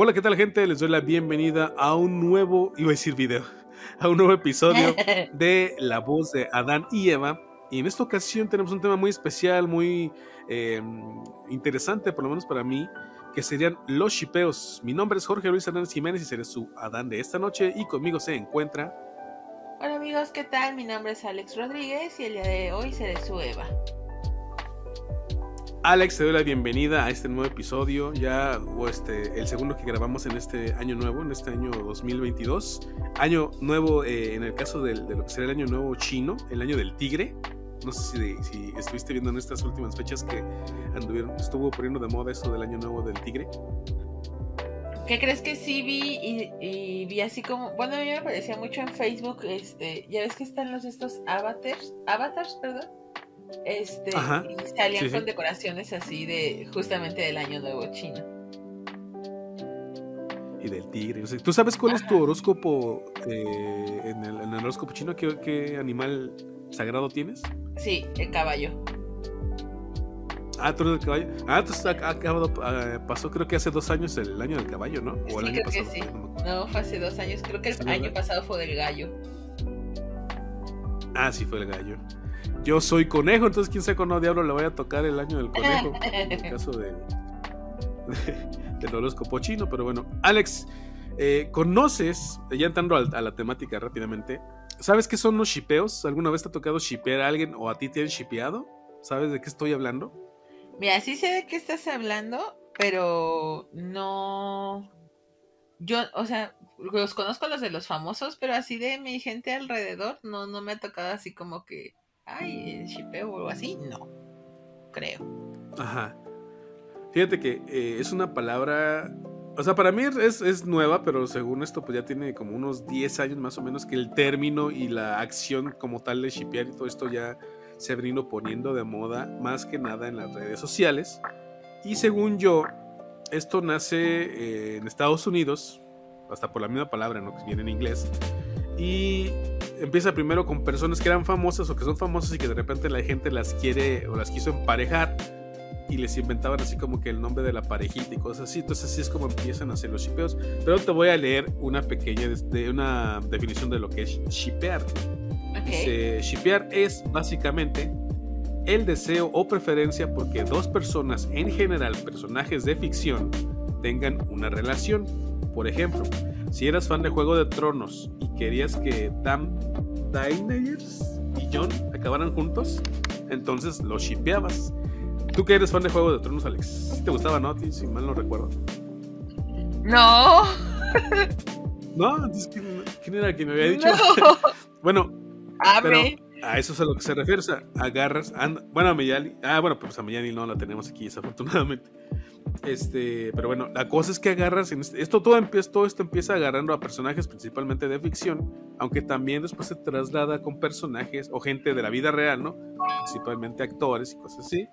Hola, ¿qué tal gente? Les doy la bienvenida a un nuevo, iba a decir video, a un nuevo episodio de La voz de Adán y Eva. Y en esta ocasión tenemos un tema muy especial, muy eh, interesante, por lo menos para mí, que serían los shipeos. Mi nombre es Jorge Luis Hernández Jiménez y seré su Adán de esta noche y conmigo se encuentra... Hola amigos, ¿qué tal? Mi nombre es Alex Rodríguez y el día de hoy seré su Eva. Alex, te doy la bienvenida a este nuevo episodio, ya o este, el segundo que grabamos en este año nuevo, en este año 2022. Año nuevo eh, en el caso de lo que será el año nuevo chino, el año del tigre. No sé si, estuviste viendo en estas últimas fechas que anduvieron, estuvo poniendo de moda eso del año nuevo del tigre. ¿Qué crees que sí vi y, vi así como, bueno, a mí me parecía mucho en Facebook, este, ya ves que están los estos avatars, avatars, perdón, este, y salían con decoraciones así de justamente del año nuevo chino. Y del tigre. ¿Tú sabes cuál es tu horóscopo eh, en, el, horóscopo chino? ¿qué, animal sagrado tienes? Sí, el caballo. Ah, tú eres el caballo. Ah, entonces acabado, ah, pasó creo que hace dos años el año del caballo, ¿no? O el año creo pasado. que sí. No, fue hace dos años. Creo que el año pasado fue del gallo. Ah, sí, fue el gallo. Yo soy conejo, entonces quién sabe cuándo diablo le voy a tocar el año del conejo. en el caso de, del horóscopo chino, pero bueno. Alex, eh, ¿conoces, ya entrando a, la temática rápidamente, ¿sabes qué son los shipeos? ¿Alguna vez te ha tocado shipear a alguien o a ti te han shipeado? ¿Sabes de qué estoy hablando? Mira, sí sé de qué estás hablando, pero no. Yo, o sea, los conozco los de los famosos, pero así de mi gente alrededor, no, no me ha tocado así como que ay, shipeo o algo así, no, creo. Ajá. Fíjate que eh, es una palabra, o sea, para mí es, es, nueva, pero según esto, pues ya tiene como unos 10 años más o menos que el término y la acción como tal de shipear y todo esto ya se venido poniendo de moda más que nada en las redes sociales. Y según yo, esto nace eh, en Estados Unidos, hasta por la misma palabra, ¿no? Que viene en inglés. Y empieza primero con personas que eran famosas o que son famosas y que de repente la gente las quiere o las quiso emparejar y les inventaban así como que el nombre de la parejita y cosas así. Entonces así es como empiezan a hacer los shipeos. Pero te voy a leer una pequeña de una definición de lo que es shipear. Okay. shipear es básicamente el deseo o preferencia porque dos personas, en general personajes de ficción, tengan una relación. Por ejemplo, si eras fan de Juego de Tronos y querías que Tam Daenerys y Jon acabaran juntos, entonces los shipeabas. ¿Tú que eres fan de Juego de Tronos, Alex? ¿Te gustaba, no? Si mal no recuerdo. No. no, ¿quién era quien me había dicho? bueno, pero a eso es a lo que se refiere. O sea, agarras. bueno, a. Ah, bueno, pues a Miyali no la tenemos aquí, desafortunadamente. Este, pero bueno, la cosa es que agarras. Este, esto todo, empieza, todo esto empieza agarrando a personajes principalmente de ficción, aunque también después se traslada con personajes o gente de la vida real, ¿no? Principalmente actores y cosas así.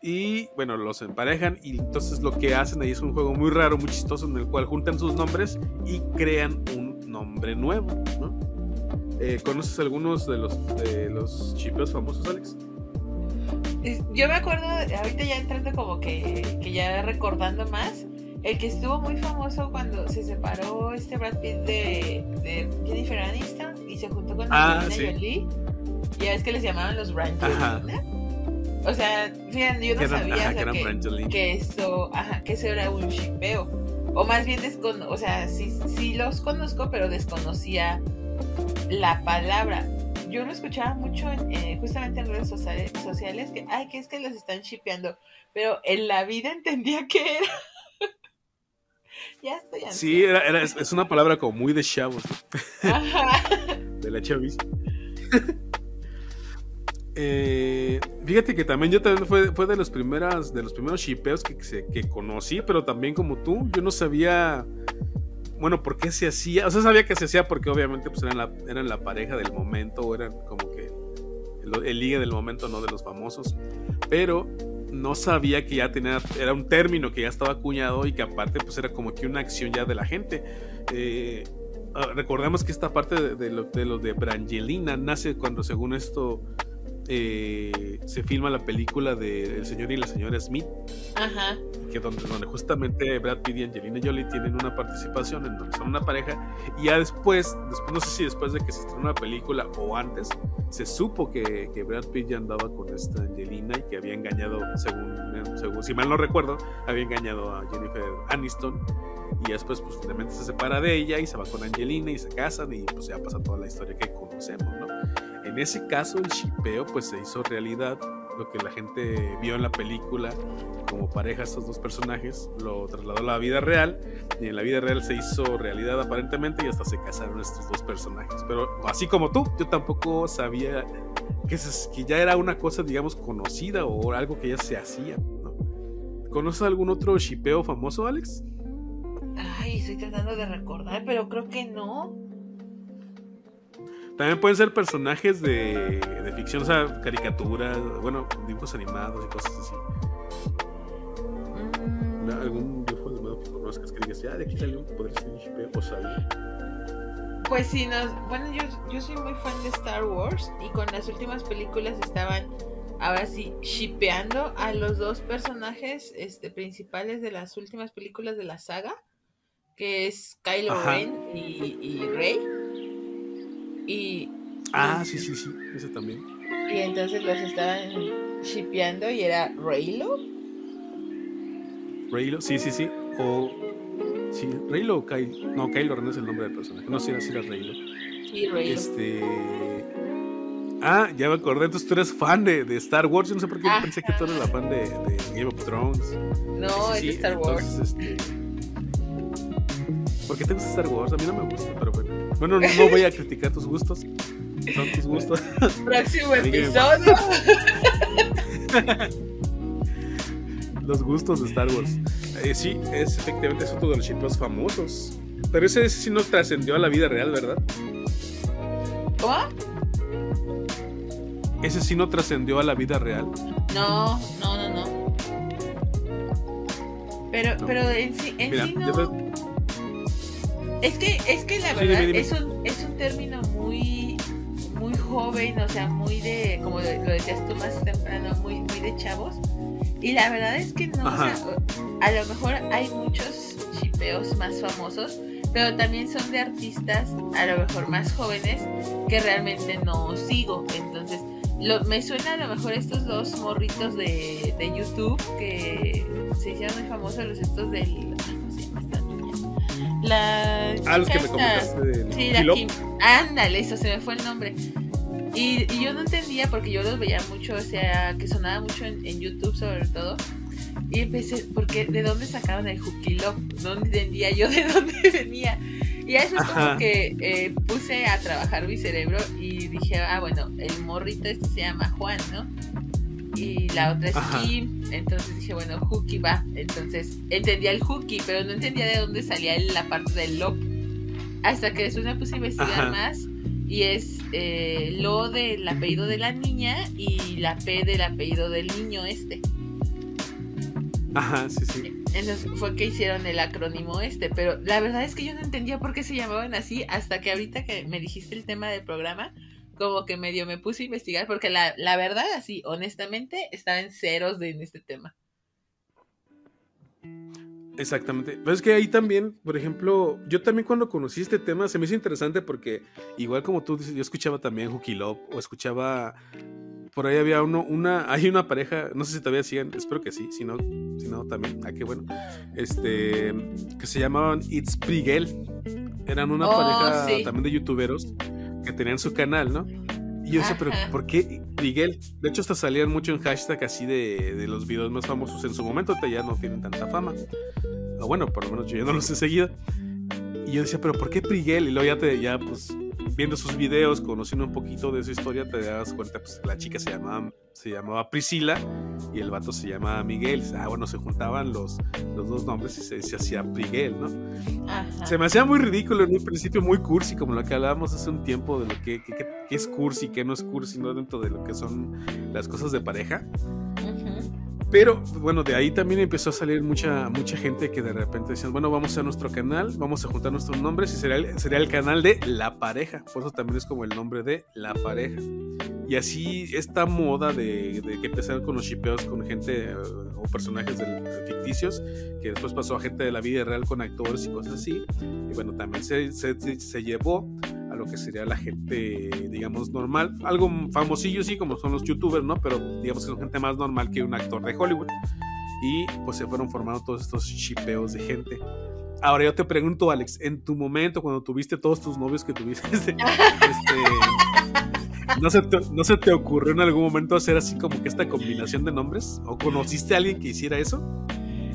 Y bueno, los emparejan y entonces lo que hacen ahí es un juego muy raro, muy chistoso, en el cual juntan sus nombres y crean un nombre nuevo. Eh, ¿Conoces algunos de los, de los chipeos famosos, Alex? Yo me acuerdo, ahorita ya entrando como que, que ya recordando más, el que estuvo muy famoso cuando se separó este Brad Pitt de, de Jennifer Aniston y se juntó con ah, Angelina Jolie. Ya ves que les llamaban los Brangelina. O sea, fíjate, yo no sabía que, que, eso, ajá, que eso era un shipeo. O más bien, descono o sea, sí, sí los conozco, pero desconocía la palabra yo lo escuchaba mucho eh, justamente en redes sociales, sociales que, ay, que es que los están shipeando, pero en la vida entendía que era. ya estoy así. Sí, era, es, una palabra como muy de chavos. de la chavis. Eh, fíjate que también yo también fue, fue de los primeras de los primeros shipeos que, que conocí, pero también como tú, yo no sabía bueno, ¿por qué se hacía? O sea, sabía que se hacía porque obviamente pues eran la, eran la pareja del momento, o eran como que el, el ligue del momento, no de los famosos. Pero no sabía que ya tenía, era un término que ya estaba acuñado y que aparte pues era como que una acción ya de la gente. Eh, ah, recordemos que esta parte de, lo, de, lo de Brangelina nace cuando según esto eh, se filma la película de El señor y la señora Smith. Ajá. Que donde, donde justamente Brad Pitt y Angelina Jolie tienen una participación en donde son una pareja. Y ya después, después no sé si después de que se estrenó la película o antes, se supo que, que Brad Pitt ya andaba con esta Angelina y que había engañado, según, según si mal no recuerdo, había engañado a Jennifer Aniston y después pues finalmente se separa de ella y se va con Angelina y se casan y pues ya pasa toda la historia que conocemos, ¿no? En ese caso el shipeo pues se hizo realidad, lo que la gente vio en la película como pareja estos dos personajes lo trasladó a la vida real y en la vida real se hizo realidad aparentemente y hasta se casaron estos dos personajes. Pero así como tú, yo tampoco sabía que, que ya era una cosa digamos conocida o algo que ya se hacía. ¿no? ¿Conoces algún otro shipeo famoso, Alex? Ay, estoy tratando de recordar, pero creo que no. También pueden ser personajes de, de ficción, o sea, caricaturas, bueno, dibujos animados y cosas así. Mm, ¿Algún dibujo animado que conozcas que digas, ya de aquí salió, podría ser o salió? Pues sí, nos, bueno, yo, yo soy muy fan de Star Wars y con las últimas películas estaban ahora sí shipeando a los dos personajes este, principales de las últimas películas de la saga, que es Kylo Ajá. Ren y, y Rey. Y, Ah, sí, sí, sí, ese también. y entonces los estaban shipeando y era Reylo. Raylo, sí, sí, sí. O. Sí, Raylo o Kylo. No, Kylo Ren es el nombre del personaje. No, sí, era, sí era Raylo. Sí, Reylo. Este. Ah, ya me acordé. Entonces tú eres fan de, de Star Wars. Yo no sé por qué Ajá. pensé que tú eres la fan de, de Game of Thrones. no, Sí, es de Star Wars. entonces, este, ¿Por qué te gusta Star Wars? A mí no me gusta, pero bueno. No, no voy a criticar tus gustos. Son tus gustos. Próximo episodio. Los gustos de Star Wars. Eh, sí, es efectivamente es otro de los shipeos famosos. Pero ese, ese sí no trascendió a la vida real, ¿verdad? ¿Cómo? Ese sí no trascendió a la vida real. No, no, no, no. Pero, No. pero en sí, en Mira, sí no. Es que, es que la Sí, verdad dime, dime. Es, un, es un término muy, muy joven, o sea, muy de, como lo decías tú más temprano, muy, muy de chavos. Y la verdad es que no, o sea, a lo mejor hay muchos chipeos más famosos, pero también son de artistas a lo mejor más jóvenes que realmente no sigo. Entonces, lo, me suena a lo mejor estos dos morritos de, de YouTube que se hicieron muy famosos, los estos del... ay, ¿Cómo se llama esta niña? La Ah, los que me comentaste del Sí, la. Kim. Ándale, eso se me fue el nombre. Y, y yo no entendía porque yo los veía mucho, o sea, que sonaba mucho en, en YouTube sobre todo. Y empecé, porque ¿de dónde sacaron el Jukilop? No entendía yo de dónde venía. Y después Ajá. como que eh, puse a trabajar mi cerebro y dije, ah, bueno, el morrito este se llama Juan, ¿no? Y la otra es Ajá. Kim. Entonces dije, bueno, Juki va. Entonces entendía el Juki, pero no entendía de dónde salía la parte del Lop. Hasta que después me puse a investigar Ajá. más. Y es eh, lo del apellido de la niña y la P del apellido del niño este. Ajá, sí, sí. Entonces fue que hicieron el acrónimo este, pero la verdad es que yo no entendía por qué se llamaban así hasta que ahorita que me dijiste el tema del programa, como que medio me puse a investigar, porque la, la verdad, así, honestamente, estaba en ceros de, en este tema. Exactamente. Pero es que ahí también, por ejemplo, yo también cuando conocí este tema se me hizo interesante porque, igual como tú dices, yo escuchaba también Hooky Love o escuchaba. Por ahí había uno, una, hay una pareja, no sé si todavía siguen, espero que sí, si no, si no también, ah, qué bueno, este, que se llamaban It's Prigel, eran una Oh, pareja sí. también de youtuberos que tenían su canal, ¿no? Y yo decía, pero. ¿por qué Miguel? De hecho, hasta salían mucho en hashtag así de, de los videos más famosos en su momento, ahorita ya no tienen tanta fama. O bueno, por lo menos yo ya no los he seguido. Y yo decía, pero ¿por qué Priguel? Y luego ya te, ya pues, viendo sus videos, conociendo un poquito de su historia, te das cuenta, pues, la chica se llamaba, se llamaba Priscila y el vato se llamaba Miguel. Ah, bueno, se juntaban los, los dos nombres y se, se hacía Priguel, ¿no? Ajá. Se me hacía muy ridículo en un principio, muy cursi, como lo que hablábamos hace un tiempo de lo que, que- es cursi, que no es cursi, no dentro de lo que son las cosas de pareja. Pero bueno, de ahí también empezó a salir mucha, mucha gente que de repente decían, bueno, vamos a nuestro canal, vamos a juntar nuestros nombres y sería el, sería el canal de La Pareja. Por eso también es como el nombre de La Pareja. Y así esta moda de, que empezaron con los shipeos con gente eh, o personajes ficticios, que después pasó a gente de la vida real con actores y cosas así. Y bueno, también se, se, llevó a lo que sería la gente, digamos, normal. Algo famosillo, sí, como son los youtubers, ¿no? Pero digamos que son gente más normal que un actor de Hollywood. Y pues se fueron formando todos estos shipeos de gente. Ahora yo te pregunto, Alex, en tu momento, cuando tuviste todos tus novios que tuviste, este, ¿no, se te, ¿no se te ocurrió en algún momento hacer así como que esta combinación de nombres? ¿O conociste a alguien que hiciera eso?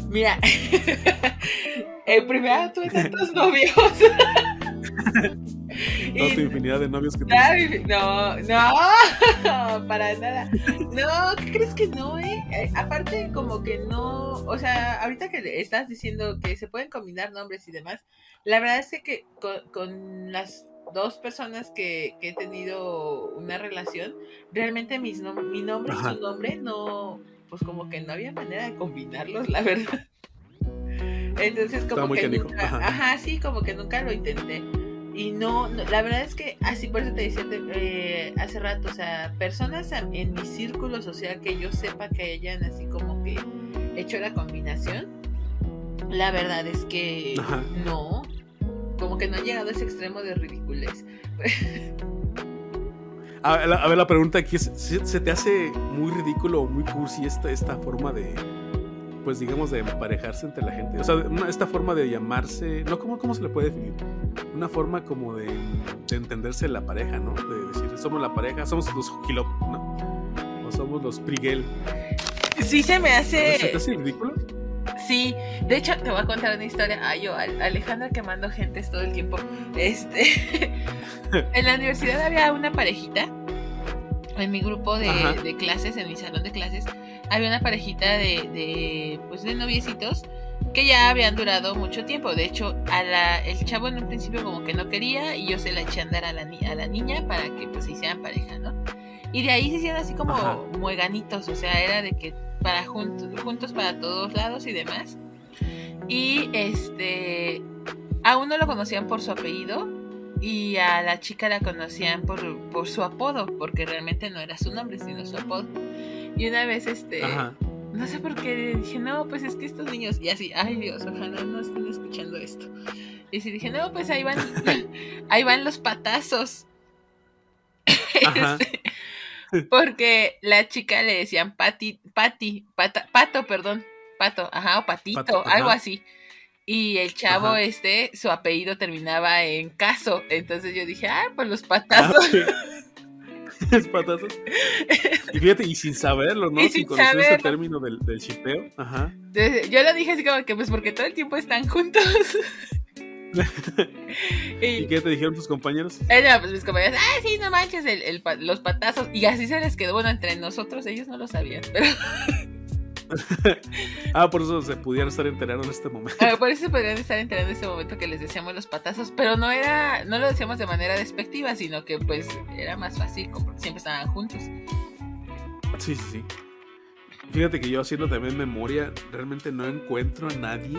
Mira, el primero tuve tantos novios. Toda tu infinidad de novios que tienes. No, no, para nada. No, ¿qué crees que no, eh? eh? Aparte, como que no. O sea, ahorita que estás diciendo que se pueden combinar nombres y demás, la verdad es que con, las dos personas que, he tenido una relación, realmente mis mi nombre y su nombre no. Pues como que no había manera de combinarlos, la verdad. Entonces, como que nunca, ajá. sí, como que nunca lo intenté. Y no, la verdad es que así por eso te decía eh, hace rato, o sea, personas en mi círculo social que yo sepa que hayan así como que hecho la combinación, la verdad es que no, como que no han llegado a ese extremo de ridiculez. a, ver, la, a ver, la pregunta aquí es, ¿se te hace muy ridículo o muy cursi esta, esta forma de, pues digamos, de emparejarse entre la gente. O sea, esta forma de llamarse, no, ¿cómo, ¿cómo se le puede definir? Una forma como de, entenderse la pareja, ¿no? De decir, somos la pareja, somos los Hokilop, ¿no? O somos los Prigel. Sí, se me hace... ¿Se te hace ridículo? Sí, de hecho te voy a contar una historia. Ay, yo, Alejandra quemando gentes todo el tiempo. Este, en la universidad había una parejita en mi grupo de, de, clases, en mi salón de clases, había una parejita de, pues de noviecitos que ya habían durado mucho tiempo. De hecho, a la, el chavo en un principio como que no quería y yo se la eché a andar a la, a la niña para que pues se hicieran pareja, ¿no? Y de ahí se hicieron así como mueganitos, o sea, era de que para juntos, juntos para todos lados y demás. Y este, a uno lo conocían por su apellido y a la chica la conocían por, por su apodo, porque realmente no era su nombre, sino su apodo. Y una vez, este, no sé por qué, dije, no, pues es que estos niños, y así, ay Dios, ojalá no estén escuchando esto. Y así dije, no, pues ahí van, ahí van los patazos. Este, porque la chica le decían pati, pati, pato, perdón, pato, ajá, o patito, algo así. Y el chavo este, su apellido terminaba en caso. Entonces yo dije, ah, pues los ah, patazos. los patazos. Y fíjate, y sin saberlo, ¿no? sin, conocer ese término del, del chipeo. Ajá. Yo lo dije así como que, pues porque todo el tiempo están juntos. y, qué te dijeron tus compañeros? Eh, pues mis compañeros, ah, sí, no manches, el, los patazos. Y así se les quedó, bueno, entre nosotros, ellos no lo sabían, pero. ah, por eso se pudieran estar enterando en este momento. Ah, por eso se podrían estar enterando en este momento que les decíamos los patazos, pero no era, no lo decíamos de manera despectiva, sino que pues era más fácil, porque siempre estaban juntos. Sí, sí, sí. Fíjate que yo haciendo también memoria, realmente no encuentro a nadie.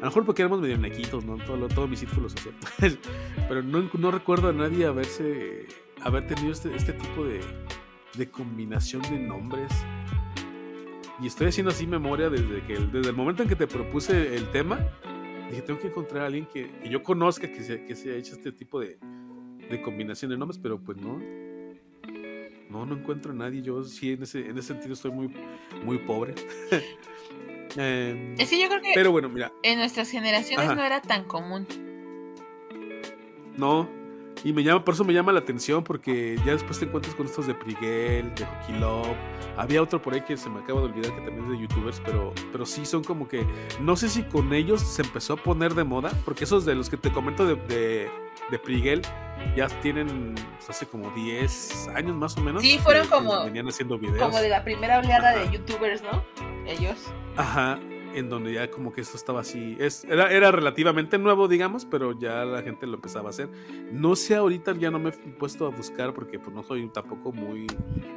A lo mejor porque éramos medio nequitos, ¿no? Todo, todo mi círculo social. Pero no, no recuerdo a nadie haberse, haber tenido este, este tipo de, de combinación de nombres. Y estoy haciendo así memoria desde que desde el momento en que te propuse el tema. Dije, tengo que encontrar a alguien que, yo conozca que se, que se haya hecho este tipo de, de combinación de nombres, pero pues no. No, no encuentro a nadie. Yo sí, en ese, en ese sentido estoy muy, muy pobre. eh, sí, yo creo que pero bueno, mira. en nuestras generaciones no era tan común. No, y me llama, por eso me llama la atención, porque ya después te encuentras con estos de Priguel, de Hockey Love. Había otro por ahí que se me acaba de olvidar que también es de youtubers, pero, pero sí son como que. No sé si con ellos se empezó a poner de moda, porque esos de los que te comento de, de, de Priguel ya tienen pues, hace como 10 años más o menos. Sí, fueron como. Venían haciendo videos. Como de la primera oleada de youtubers, ¿no? Ellos. Ajá en donde ya como que esto estaba así, es, era, era relativamente nuevo, digamos, pero ya la gente lo empezaba a hacer. No sé, ahorita ya no me he puesto a buscar porque pues no soy tampoco muy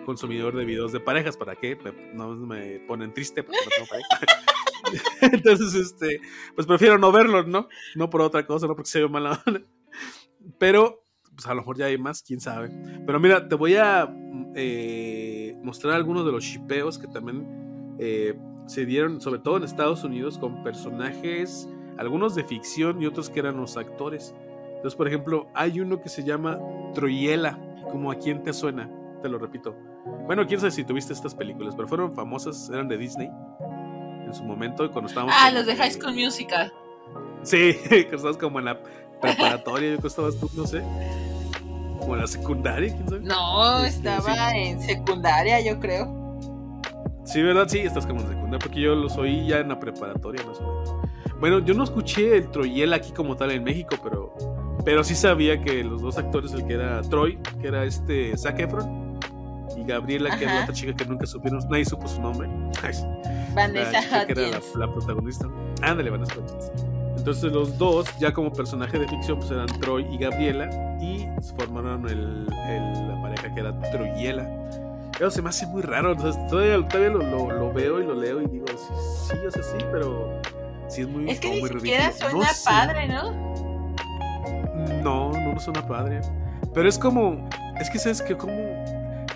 consumidor de videos de parejas, ¿para qué? no me ponen triste porque no tengo pareja. Entonces, este, pues prefiero no verlos, ¿no? No por otra cosa, no porque se ve mala. Pero pues a lo mejor ya hay más, quién sabe. Pero mira, te voy a eh, mostrar algunos de los shipeos que también eh, se dieron, sobre todo en Estados Unidos, con personajes, algunos de ficción y otros que eran los actores. Entonces, por ejemplo, hay uno que se llama Troyela, como a quién te suena, te lo repito. Bueno, quién sabe si tuviste estas películas, pero fueron famosas, eran de Disney en su momento cuando estábamos. Ah, los de High School Musical. Sí, que estabas como en la preparatoria, yo que estabas tú, no sé. Como en la secundaria, quién sabe. No, este, estaba en secundaria, yo creo. Sí, ¿verdad? Sí, estás como en secundaria, porque yo los oí ya en la preparatoria, más o menos. Bueno, yo no escuché el Troyel aquí como tal en México, pero, pero sí sabía que los dos actores, el que era Troy, que era este Zac Efron, y Gabriela, que era la otra chica que nunca supieron, nadie supo su nombre. Vanessa la que era la, protagonista. Ándale, Vanessa Hudgens. Entonces los dos, ya como personaje de ficción, pues eran Troy y Gabriela, y formaron el, la pareja que era Troyela. Pero se me hace muy raro, todavía, todavía lo, lo, veo y lo leo y digo, sí, sí, o sea, sí, pero sí es muy Es que ni siquiera suena padre, ¿no? No, no suena padre. Pero es como, es que sabes que como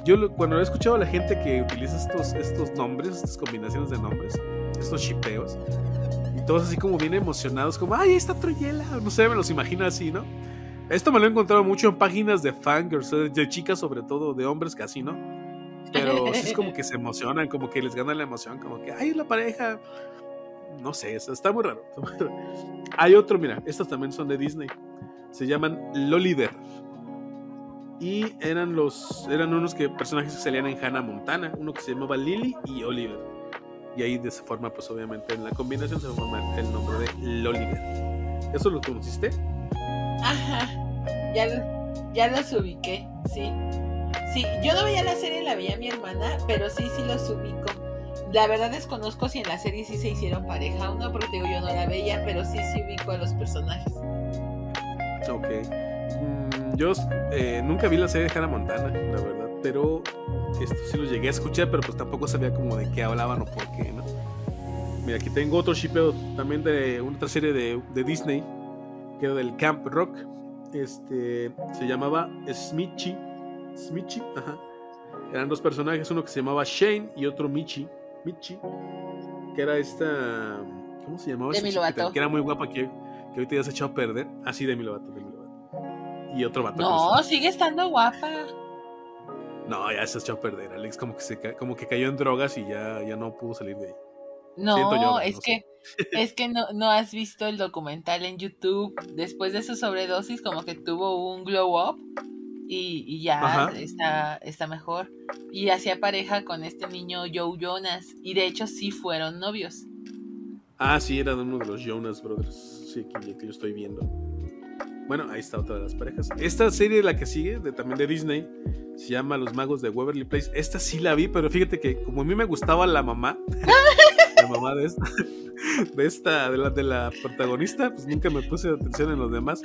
yo cuando he escuchado a la gente que utiliza estos, estos nombres, estas combinaciones de nombres, estos chipeos, y todos así como bien emocionados, como, ay, esta Troyela, no sé, me los imagino así, ¿no? Esto me lo he encontrado mucho en páginas de fangirls, de chicas sobre todo, de hombres casi, ¿no? Pero sí es como que se emocionan, como que les gana la emoción, como que, ay, la pareja. No sé, está muy raro. Hay otro, mira, estos también son de Disney. Se llaman Loliver. Y eran los eran unos que personajes que salían en Hannah Montana, uno que se llamaba Lily y Oliver. Y ahí de esa forma, pues obviamente en la combinación se forma el nombre de Loliver. ¿Eso lo conociste? Ajá. Ya, ya los ubiqué, sí. Sí, yo no veía la serie, la veía mi hermana, pero sí, sí los ubico. La verdad desconozco si en la serie sí se hicieron pareja o no, porque digo, yo no la veía, pero sí, sí ubico a los personajes. Ok. Mm, yo eh, nunca vi la serie de Hannah Montana, la verdad, pero esto sí lo llegué a escuchar, pero pues tampoco sabía como de qué hablaban o por qué, ¿no? Mira, aquí tengo otro shipeo también de otra serie de, de Disney, que era del Camp Rock. Este se llamaba Smitchy Michi, ajá. Eran dos personajes, uno que se llamaba Shane y otro Michi, Michi, que era esta, ¿cómo se llamaba? Demi Lovato. Que era muy guapa, que, que ahorita ya se ha echado a perder. Así ah, Demi Lovato, Demi Lovato. Y otro vato. No, sigue estando guapa. No, ya se ha echado a perder. Alex como que, se, como que cayó en drogas y ya, ya no pudo salir de ahí. No, es que es que no, no has visto el documental en YouTube. Después de su sobredosis, como que tuvo un glow up y, ya está, está mejor. Y hacía pareja con este niño Joe Jonas. Y de hecho sí fueron novios. Ah, sí, era uno de los Jonas Brothers. Sí, que, yo estoy viendo. Bueno, ahí está otra de las parejas. Esta serie, la que sigue, de, también de Disney, se llama Los Magos de Waverly Place. Esta sí la vi, pero fíjate que como a mí me gustaba la mamá, la mamá de esta, de esta, de la, de la protagonista, pues nunca me puse atención en los demás.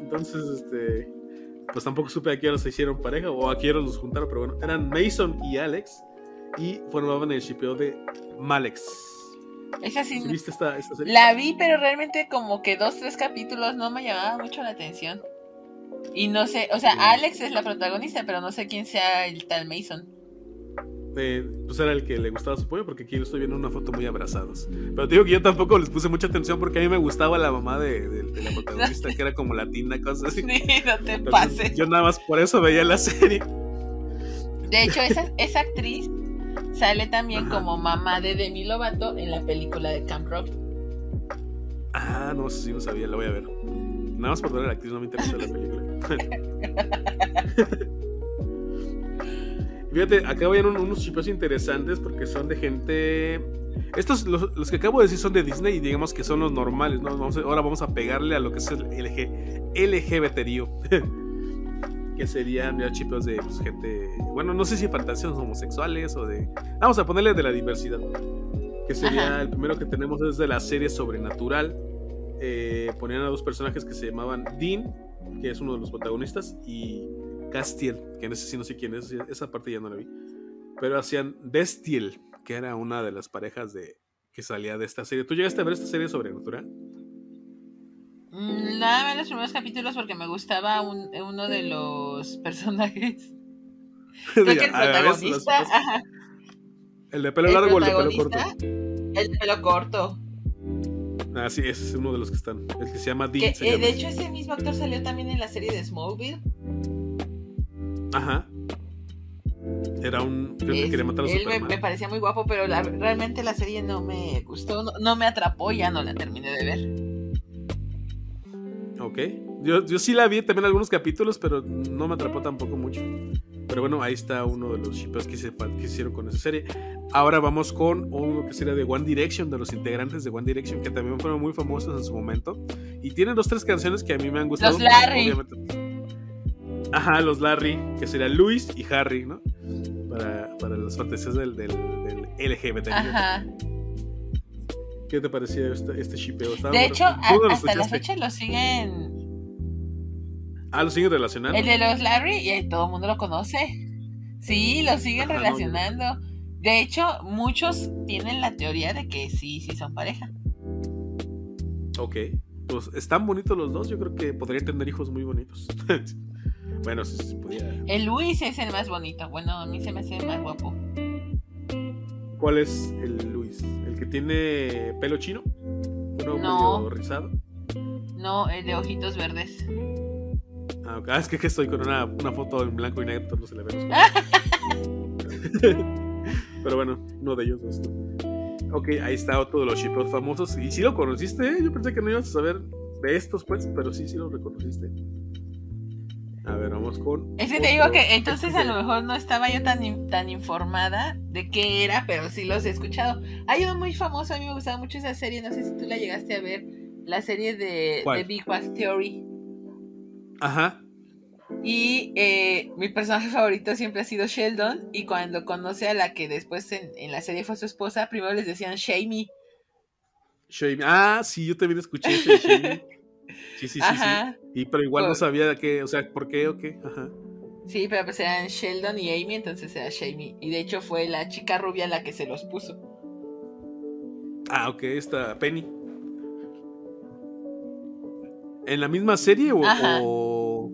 Entonces, este, pues tampoco supe a qué hora se hicieron pareja o a qué hora los juntaron, pero bueno, eran Mason y Alex y formaban el shipeo de Malex. Esa sí. ¿Viste esta, serie? La vi, pero realmente como que dos, tres capítulos no me llamaba mucho la atención. Y no sé, o sea, Alex es la protagonista, pero no sé quién sea el tal Mason pues era el que le gustaba su pollo, porque aquí lo estoy viendo una foto muy abrazados. Pero te digo que yo tampoco les puse mucha atención porque a mí me gustaba la mamá de, la protagonista, que era como latina, cosas así. Sí, no te pases. Yo nada más por eso veía la serie. De hecho, esa, esa actriz sale también como mamá de Demi Lovato en la película de Camp Rock. Ah, no sé si no sabía, la voy a ver. Nada más por ver a la actriz, no me interesa la película. Fíjate, acá voy a unos chipeos interesantes porque son de gente. Estos, los, que acabo de decir son de Disney y digamos que son los normales, ¿no? ahora vamos a pegarle a lo que es el LG, LGBTío. que serían ya chipeos de pues, gente. Bueno, no sé si fantasías homosexuales o de. Vamos a ponerle de la diversidad. Que sería el primero que tenemos es de la serie Sobrenatural. Eh, ponían a dos personajes que se llamaban Dean, que es uno de los protagonistas, y Castiel, que en ese sí no sé quién es, esa parte ya no la vi. Pero hacían Destiel, que era una de las parejas de que salía de esta serie. ¿Tú llegaste a ver esta serie sobrenatural? Mm, nada más los primeros capítulos porque me gustaba uno de los personajes. Creo que el protagonista. ¿El de pelo largo o el de pelo corto? El de pelo corto. Ah, sí, ese es uno de los que están. El que se llama Dean. Eh, de hecho, ese mismo actor salió también en la serie de Smallville. Ajá. Era un. Creo que quería matar a Él me, parecía muy guapo, pero realmente la serie no me gustó, no, me atrapó, ya no la terminé de ver. Ok. Yo, yo sí la vi también algunos capítulos, pero no me atrapó tampoco mucho. Pero bueno, ahí está uno de los shipeos que, se, que hicieron con esa serie. Ahora vamos con uno que sería de One Direction, de los integrantes de One Direction, que también fueron muy famosos en su momento. Y tienen dos, tres canciones que a mí me han gustado. Los Larry. Ajá, los Larry, que serían Luis y Harry, ¿no? Para, para las fantasías del, del, LGBT. Ajá. ¿Qué te parecía este, este shipeo? De hecho, hasta la fecha lo siguen Ah, lo siguen relacionando. El de los Larry, y todo el mundo lo conoce. Sí, lo siguen relacionando. De hecho, muchos tienen la teoría de que sí, sí son pareja. Ok. Pues están bonitos los dos. Yo creo que podrían tener hijos muy bonitos. bueno, si se podía. El Luis es el más bonito. Bueno, a mí se me hace más guapo. ¿Cuál es el Luis? ¿El que tiene pelo chino? ¿Uno no. rizado? No, el de ojitos verdes. Ah, ah, es que, estoy con una, foto en blanco y negro, no se le ve Pero bueno, uno de ellos dos. Ok, ahí está otro de los shipeos famosos. Y si lo conociste, ¿eh? yo pensé que no ibas a saber de estos, pues, pero sí, sí lo reconociste. A ver, vamos con. Es que te digo que entonces a lo mejor no estaba yo tan, tan informada de qué era, pero sí los he escuchado. Hay uno muy famoso, a mí me gustaba mucho esa serie, no sé si tú la llegaste a ver, la serie de, de Big Bang Theory. Ajá. Y eh, mi personaje favorito siempre ha sido Sheldon. Y cuando conoce a la que después en, la serie fue su esposa, primero les decían Shamey. Shamey. Ah, sí, yo también escuché ese Shamey. Sí, sí, sí, sí. Y pero igual no sabía de qué, o sea, por qué o qué. Ajá. Sí, pero pues eran Sheldon y Amy, entonces era Shamey. Y de hecho fue la chica rubia la que se los puso. Ah, ok, esta Penny. ¿En la misma serie o,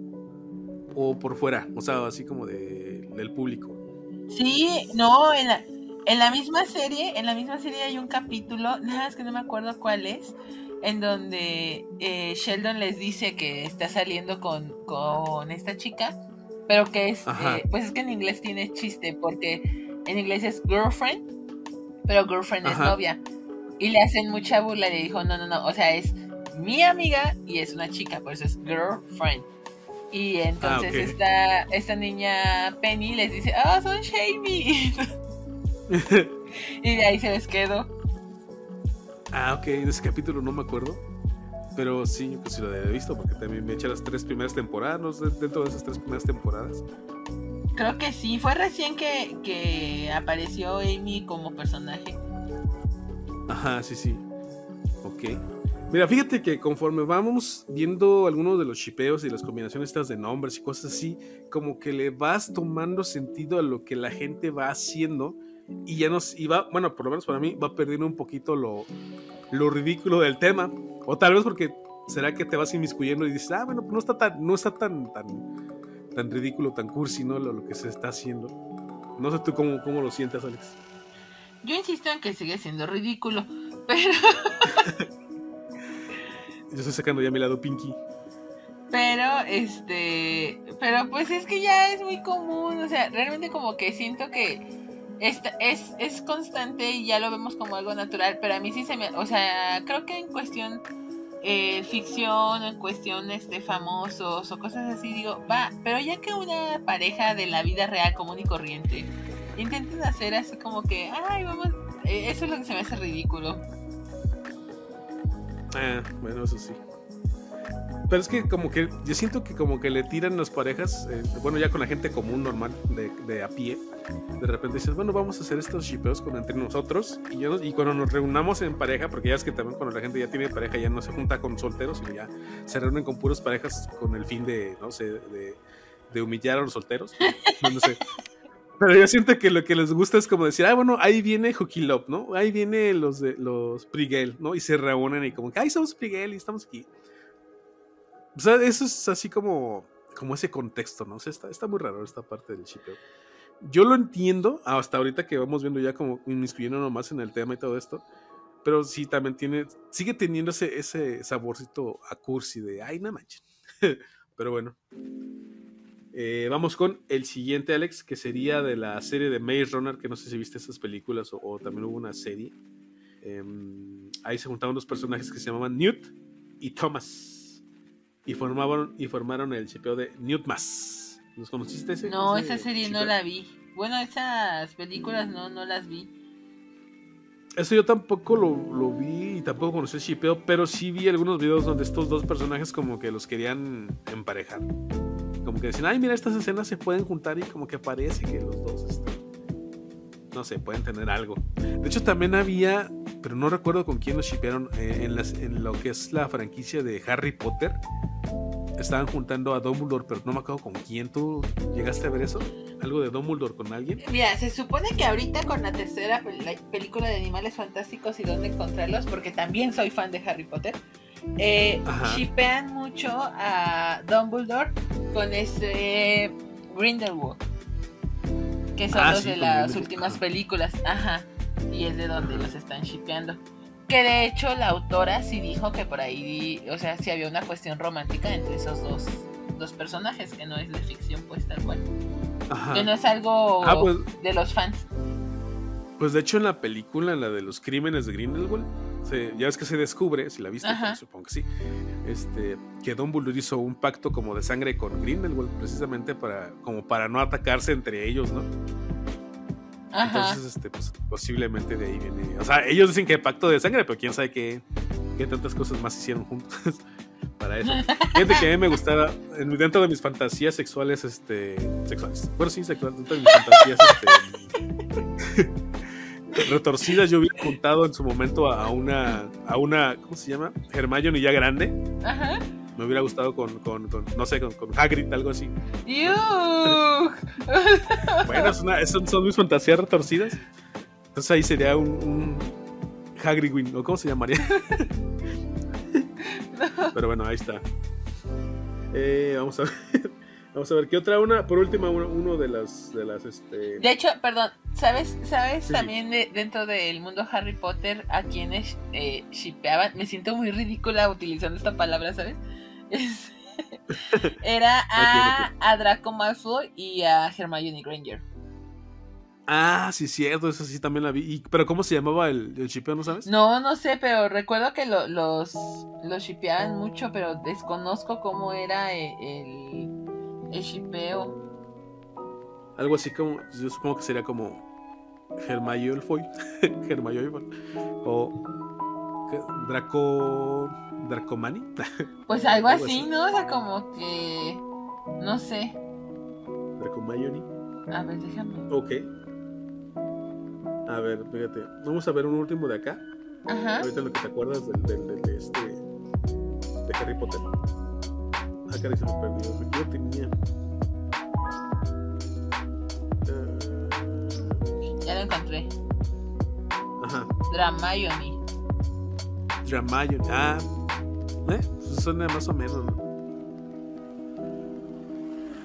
o, por fuera? O sea, así como de, del público. Sí, no, en la, en la misma serie, en la misma serie hay un capítulo, nada es que no me acuerdo cuál es, en donde eh, Sheldon les dice que está saliendo con, con esta chica, pero que es, eh, pues es que en inglés tiene chiste, porque en inglés es girlfriend, pero girlfriend es novia. Y le hacen mucha burla y le dijo, no, no, no, o sea, es mi amiga y es una chica, por eso es girlfriend. Y entonces ah, esta, niña Penny les dice, ah, son Shamey. y de ahí se les quedó. Ah, ok, de ese capítulo no me acuerdo. Pero sí, pues sí lo he visto porque también me eché las tres primeras temporadas, dentro de esas tres primeras temporadas. Creo que sí, fue recién que, que apareció Amy como personaje. Ajá, sí, sí. Ok. Mira, fíjate que conforme vamos viendo algunos de los chipeos y las combinaciones estas de nombres y cosas así, como que le vas tomando sentido a lo que la gente va haciendo y ya nos iba, bueno, por lo menos para mí, va perdiendo un poquito lo, lo ridículo del tema. O tal vez porque será que te vas inmiscuyendo y dices, ah, bueno, no está tan, no está tan, tan, tan ridículo, tan cursi, ¿no? Lo, lo que se está haciendo. No sé tú cómo, cómo lo sientes, Alex. Yo insisto en que sigue siendo ridículo, pero... Yo estoy sacando ya mi lado pinky. Pero, este. Pero pues es que ya es muy común. O sea, realmente como que siento que esta, es, es constante y ya lo vemos como algo natural. Pero a mí sí se me. O sea, creo que en cuestión eh, ficción, en cuestión este, famosos o cosas así, digo, va. Pero ya que una pareja de la vida real común y corriente intenten hacer así como que, ay, vamos. Eh, eso es lo que se me hace ridículo. Ah, bueno, eso sí. Pero es que como que yo siento que como que le tiran las parejas, eh, bueno, ya con la gente común, normal, de, de, a pie, de repente dices, bueno, vamos a hacer estos shipeos con, entre nosotros y, yo, y cuando nos reunamos en pareja, porque ya es que también cuando la gente ya tiene pareja ya no se junta con solteros, sino ya se reúnen con puras parejas con el fin de, no sé, de, de humillar a los solteros. No, sé. Pero yo siento que lo que les gusta es como decir, ah, bueno, ahí viene Hooky Love, ¿no? Ahí viene los de los Prigel, ¿no? Y se reúnen y como que, ay, somos Prigel y estamos aquí. O sea, eso es así como, como ese contexto, ¿no? O sea, está, está muy raro esta parte del shipeo. Yo lo entiendo hasta ahorita que vamos viendo ya como inmiscuyendo nomás en el tema y todo esto. Pero sí, también tiene, sigue teniendo ese, ese saborcito a cursi de, ay, no manches. pero bueno. Eh, vamos con el siguiente, Alex, que sería de la serie de Maze Runner, que no sé si viste esas películas o, o también hubo una serie. Em, ahí se juntaron dos personajes que se llamaban Newt y Thomas. Y formaron, y formaron el chipeo de Newtmas. ¿Los conociste ese? No, ese esa serie no la vi. Bueno, esas películas no, no las vi. Eso yo tampoco lo, lo vi y tampoco conocí el shipeo, pero sí vi algunos videos donde estos dos personajes como que los querían emparejar. Como que decían, ay, mira, estas escenas se pueden juntar y como que parece que los dos, este, no sé, pueden tener algo. De hecho, también había, pero no recuerdo con quién los shipearon, eh, en, las- en lo que es la franquicia de Harry Potter. Estaban juntando a Dumbledore, pero no me acuerdo con quién. ¿Tú llegaste a ver eso? ¿Algo de Dumbledore con alguien? Mira, se supone que ahorita con la tercera pel- la película de Animales Fantásticos y dónde encontrarlos, porque también soy fan de Harry Potter, eh, shipean mucho a Dumbledore con ese Grindelwald, que son Ah, los sí, de las últimas películas. Ajá. Y es de donde los están shipeando. Que de hecho la autora sí dijo que por ahí, o sea, sí había una cuestión romántica entre esos dos, dos personajes, que no es de ficción, pues tal cual. Ajá. Que no es algo Ah, pues, de los fans. Pues de hecho en la película, en la de los crímenes de Grindelwald, se- ya ves que se descubre, si la viste, pues, supongo que sí, este, que Dumbledore hizo un pacto como de sangre con Grindelwald, precisamente para, como para no atacarse entre ellos, ¿no? Ajá. Entonces, este, pues, posiblemente de ahí viene. O sea, ellos dicen que pacto de sangre, pero quién sabe qué, qué tantas cosas más hicieron juntos para eso. Fíjate que a mí me gustaba, en- dentro de mis fantasías sexuales, este. Sexuales. Bueno, sí, sexuales. Dentro de mis fantasías, este. retorcidas, yo hubiera juntado en su momento a una. a una. ¿Cómo se llama? Hermione ya grande. Ajá. Me hubiera gustado con, con, con, no sé, con, con Hagrid, algo así. Bueno, es una- son, son mis fantasías retorcidas. Entonces ahí sería un, un Hagrid ¿o cómo se llamaría? Pero bueno, ahí está. Eh, vamos a ver. Vamos a ver qué otra una. Por último, uno, uno de las de las este. De hecho, perdón, ¿sabes, sabes Sí. también de- dentro del mundo Harry Potter a quienes eh, shipeaban? Me siento muy ridícula utilizando esta palabra, ¿sabes? Es- Era a, a Draco Malfoy y a Hermione Granger. Ah, sí, cierto, eso sí también la vi. Y- pero ¿cómo se llamaba el, el shipeo, no sabes? No, no sé, pero recuerdo que lo- los, los shipeaban mucho, pero desconozco cómo era eh, el, el shipeo. Algo así como. Yo supongo que sería como. Hermione Foy. Hermione Foy. O. Draco. Dracomani. Pues algo Algo así, así. ¿no? O sea, como que... No sé. Dracomayoni. A ver, déjame. Ok. A ver, fíjate. Vamos a ver un último de acá. Ajá. Ahorita lo que te acuerdas del, del, del- de este. de Harry Potter. Ah, caray, se me perdió. Yo tenía. Eh, Ya lo encontré. ajá. Dramayoni. Dramayon. Ah. ¿Eh? Pues suena más o menos, ¿no?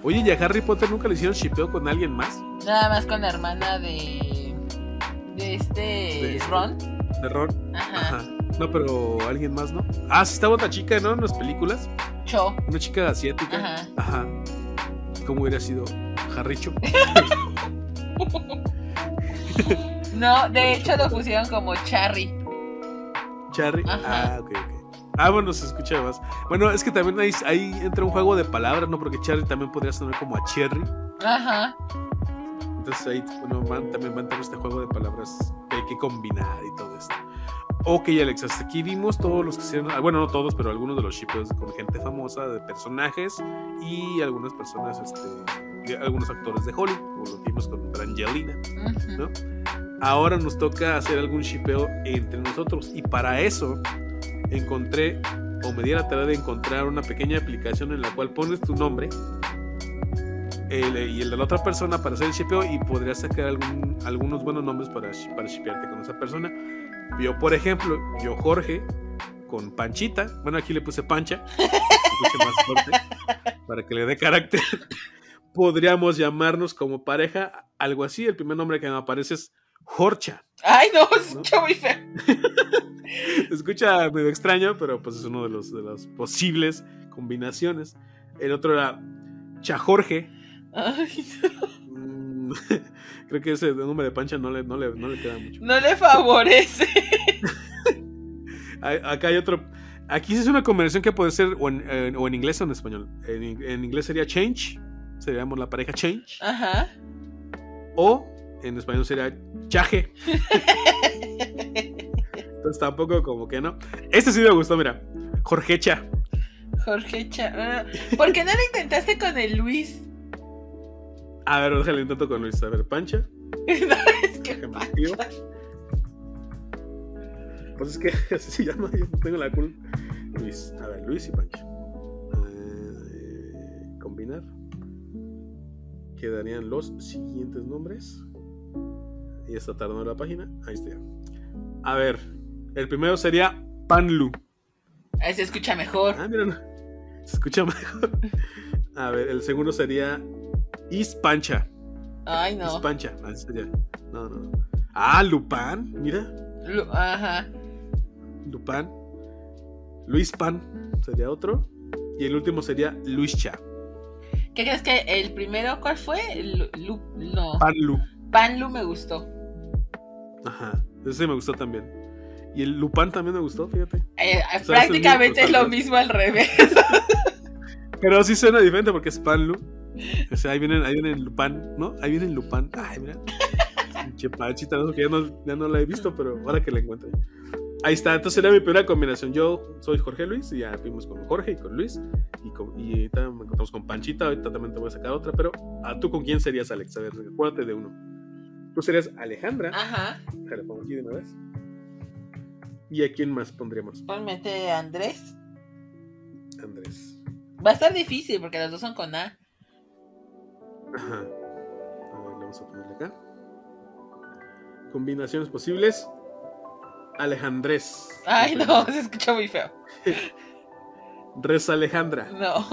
Oye, ¿y a Harry Potter nunca le hicieron shipeo con alguien más? Nada más con la hermana de. De este. De este. Ron. De Ron. Ajá. Ajá. No, pero alguien más, ¿no? Ah, sí estaba otra chica, ¿no? En las películas. Cho. Una chica asiática. Ajá. Ajá. ¿Cómo hubiera sido? Jarricho. No, de hecho lo pusieron como Charry. Charry. Ah, ok, ok. Ah, bueno, se escucha más. Bueno, es que también ahí, ahí entra un juego de palabras, ¿no? Porque Charry también podría sonar como a Cherry. Ajá. Entonces ahí bueno, van- también van a tener este juego de palabras que hay que combinar y todo esto. Ok, Alex, hasta aquí vimos todos los que hicieron, ah, bueno, no todos, pero algunos de los shipeos con gente famosa, de personajes y algunas personas, este, algunos actores de Hollywood, como lo vimos con Brangelina. Ujú. ¿no? Ahora nos toca hacer algún shipeo entre nosotros y para eso encontré o me di a la tarea de encontrar una pequeña aplicación en la cual pones tu nombre el- y el de la otra persona para hacer el shipeo y podrías sacar algún- algunos buenos nombres para, para shipearte con esa persona. Yo, por ejemplo, yo Jorge con Panchita, bueno, aquí le puse Pancha, más fuerte, para que le dé carácter. Podríamos llamarnos como pareja algo así. El primer nombre que me aparece es Jorcha. Ay, no, escucha muy feo. Escucha medio extraño, pero pues es uno de los de las posibles combinaciones. El otro era Chajorge. Ay, Mm, Creo que ese nombre de pancha no le, no le, no le queda mucho. no le favorece. Acá hay otro. Aquí sí es una conversación que puede ser o en, en- o en inglés o en español. En, en inglés sería change, seríamos la pareja change. Ajá. O en español sería chaje. Entonces tampoco como que no. Este sí me gustó, mira. Jorgecha. Jorge Cha. ah, ¿Por qué no lo intentaste con el Luis? A ver, déjale intento con Luis. A ver, pancha. Es que Déjame pa- escribo. Pues es que así se llama, yo no tengo la culpa. Luis, a ver, Luis y Pancho. Eh, combinar. Quedarían los siguientes nombres. Y está tardando la página. Ahí está ya. A ver, el primero sería Panlu. Ahí se escucha mejor. Ah, mira, no. se escucha mejor. A ver, el segundo sería Ispancha. Ay, no. Ispancha, sería. No, no. Ah, Lupan, mira. Lu- Ajá. Lupán. Luis Pan sería otro. Y el último sería Luischa. ¿Qué crees que el primero, cuál fue? Lu- Lu- no. Panlu. Panlu me gustó. Ajá. Ese me gustó también. Y el Lupán también me gustó, fíjate. Eh, es prácticamente es mismo, lo mismo al revés. Pero sí suena diferente porque es Panlu. O sea, ahí vienen, ahí vienen Lupán, ¿no? Ahí vienen Lupán. Ay, mira. Pinche panchita, ¿no? que ya no, ya no la he visto, pero ahora que la encuentre. Ahí está, entonces era mi primera combinación. Yo soy Jorge Luis y ya fuimos con Jorge y con Luis. Y, con, y ahorita me encontramos con Panchita. Ahorita también te voy a sacar otra. Pero ¿a tú con quién serías, Alex? A ver, acuérdate de uno. Tú serías Alejandra. Ajá. Déjale, pongo aquí de una vez. ¿Y a quién más pondríamos? Ponmete Andrés. Andrés. Va a estar difícil porque los dos son con A. Ajá. A ver, le vamos a ponerle acá. Combinaciones posibles. Alejandrés. Ay, no, se escucha muy feo. Res Alejandra. No.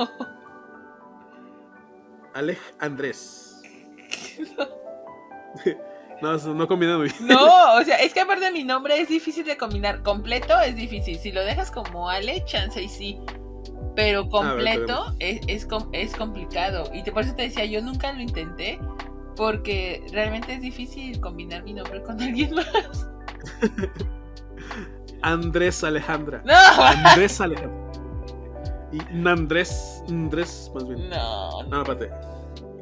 Alej Andrés. No, eso no combina muy bien. No, o sea, es que aparte mi nombre es difícil de combinar. Completo es difícil. Si lo dejas como Ale, chance y sí. Pero completo es, es, es complicado. Y te- por eso te decía, yo nunca lo intenté. Porque realmente es difícil combinar mi nombre con alguien más. Andrés Alejandra. No, Andrés Alejandra. Y Nandrés. Andrés, más bien. no. No, espérate.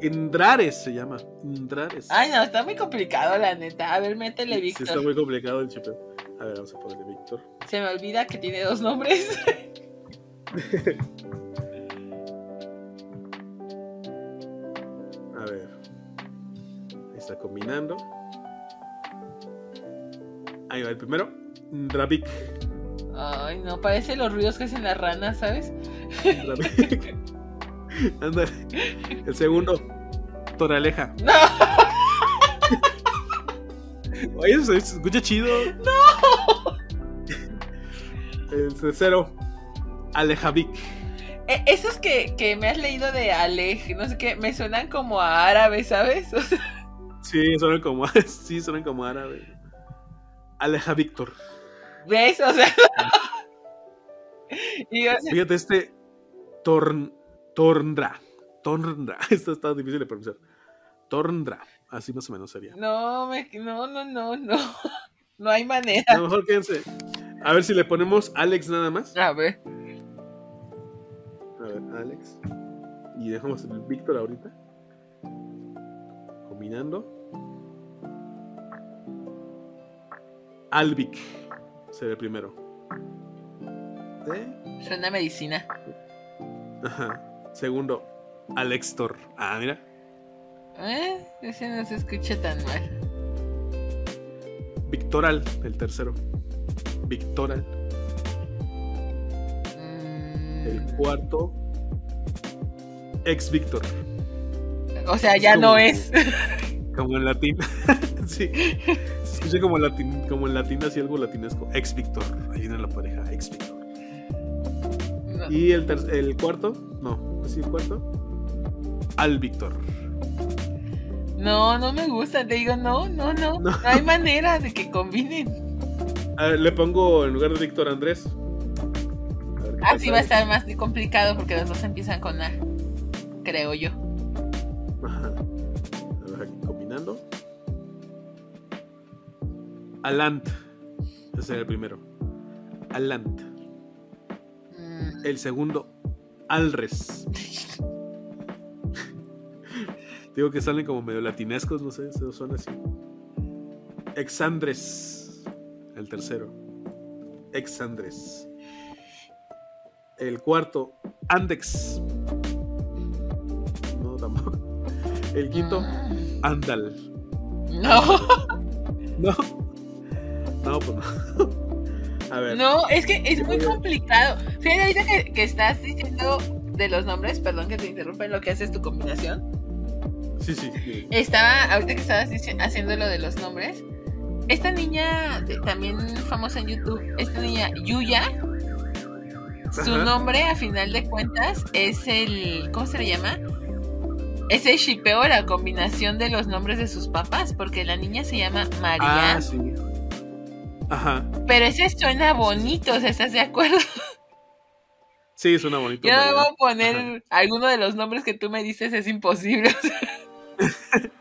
Indrares se llama. Indrares. Ay, no, está muy complicado, la neta. A ver, métele, Sí, Víctor. está muy complicado el chipeo. A ver, vamos a ponerle Víctor. Se me olvida que tiene dos nombres. A ver. Ahí está combinando. Ahí va el primero. Dravik. Ay, no, parece los ruidos que hacen las ranas, ¿sabes? Dravik. Ándale. El segundo. Toraleja. No, Oye, se escucha chido. ¡No! El tercero. Alejavik. e- esos que, que me has leído de Alej, no sé qué, me suenan como a árabe, ¿sabes? O sea, Sí, suenan como, sí, suenan como árabe. Aleja Víctor. ¿Ves? O sea. y o sea, Fíjate, este Torn, Torndra. Torndra. Esto está difícil de pronunciar. Torndra. Así más o menos sería. no, me, no, no, no, no. No hay manera. A lo mejor quédense. A ver si le ponemos Alex nada más. A ver. Alex. Y dejamos el Víctor ahorita. Combinando. Alvic. Se ve primero. ¿Eh? Suena a medicina. Ajá. Segundo, Alextor. Ah, mira. ¿Eh? Ese no se escucha tan mal. Victoral, el tercero. Victoral. Mm, El cuarto. Ex Victor. o sea, ya no es. Como en latín. sí. Se escucha como, latín, como en latín, así algo latinesco. Ex Victor. Ahí viene la pareja. Ex Victor. Y el, el cuarto, no, ¿sí el cuarto? Al Víctor. No, no me gusta, te digo, no, no, no, no, hay manera de que combinen. A ver, le pongo en lugar de Víctor Andrés. Así va a estar más complicado porque los dos empiezan con A, creo yo. Ajá. A ver, aquí combinando. Alant. Ese es el primero. Alant. Mm. El segundo, Alres. Digo que salen como medio latinescos, no sé, se son así. Exandres. El tercero. Exandres. El cuarto, Andex. El quinto, Mm. Andal. No, No. No, pues no. A ver. no, es que es muy complicado. Fíjate, ahorita que, que estás diciendo de los nombres, perdón que te interrumpa en lo que haces tu combinación. Sí, sí. sí. Estaba, ahorita que estabas haciendo lo de los nombres, esta niña, también famosa en YouTube, esta niña Yuya, su nombre a final de cuentas es el, ¿cómo se le llama? Es el shipeo, la combinación de los nombres de sus papás, porque la niña se llama María, Ah, sí. Ajá. pero ese suena bonito, ¿estás de acuerdo? Sí, suena bonito. Yo no voy a poner alguno de los nombres que tú me dices, es imposible.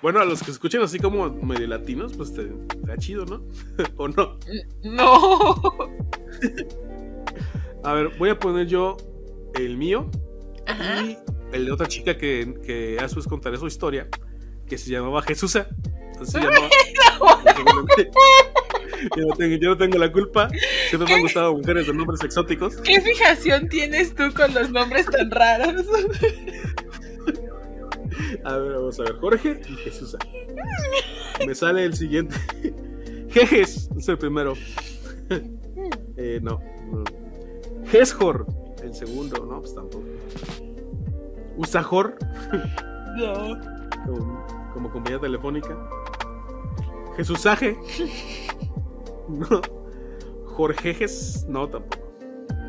Bueno, a los que escuchen así como medio latinos, pues te, está chido, ¿no? ¿O no? No. A ver, voy a poner yo el mío Ajá. y el de otra chica que, que a después contaré su historia, que se llamaba Jesusa. Así se llamaba. yo, no tengo, yo no tengo la culpa. Siempre me han gustado mujeres de nombres exóticos. ¿Qué fijación tienes tú con los nombres tan raros? A ver, vamos a ver. Jorge y Jesusa. Me sale el siguiente. Jejes es el primero. Eh, no. Jeshor, el segundo, no, pues tampoco. Usajor, No. como, como compañía telefónica. Jesusaje. No. Jorgejes, no, tampoco.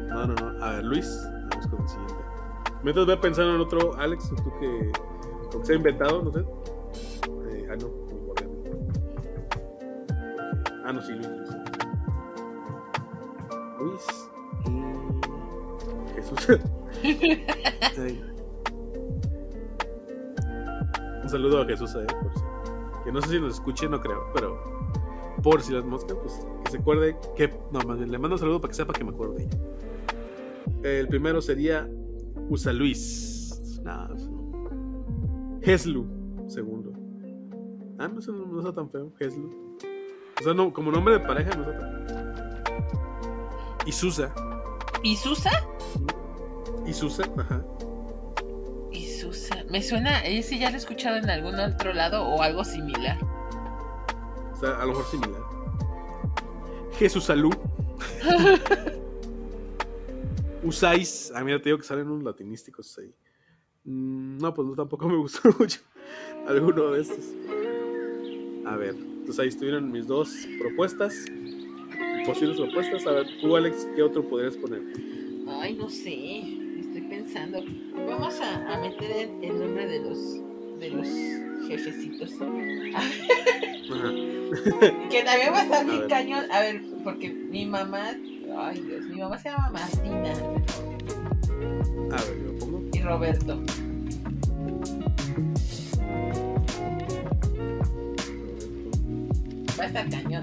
No, no, no. A ver, Luis, vamos con el siguiente. Mientras voy a pensar en otro, Alex, tú que, que se ha inventado, no sé. Eh, ah, no. Ah, no, sí, Luis. Luis. Luis y Jesús. Un saludo a Jesús, eh, por si- que no sé si nos escuche, no creo, pero por si las moscas, pues que se acuerde que. No, más bien, le mando un saludo para que sepa que me acuerdo de ella. El primero sería Usa Luis. Eso no. Heslu, segundo. Ah, no, eso no, no está tan feo, Heslu. O sea, no, como nombre de pareja no está tan feo. Y Susa. ¿Y Susa? Y Susa, ajá. Me suena, ese ya lo he escuchado en algún otro lado o algo similar. O sea, a lo mejor similar. Jesús Salud. Usáis. Ah, mira, te digo que salen unos latinísticos ahí. Mm, no, pues no, tampoco me gustó mucho alguno de estos. A ver, entonces ahí estuvieron mis dos propuestas. Posibles propuestas. A ver, tú, Alex, ¿qué otro podrías poner? Ay, no sé. Pensando. Vamos a, a meter el, el nombre de los de los jefecitos. Que también va a estar bien cañón. A ver, porque mi mamá. Ay, Dios, mi mamá se llama Martina A ver, lo pongo. y Roberto. Va a estar cañón.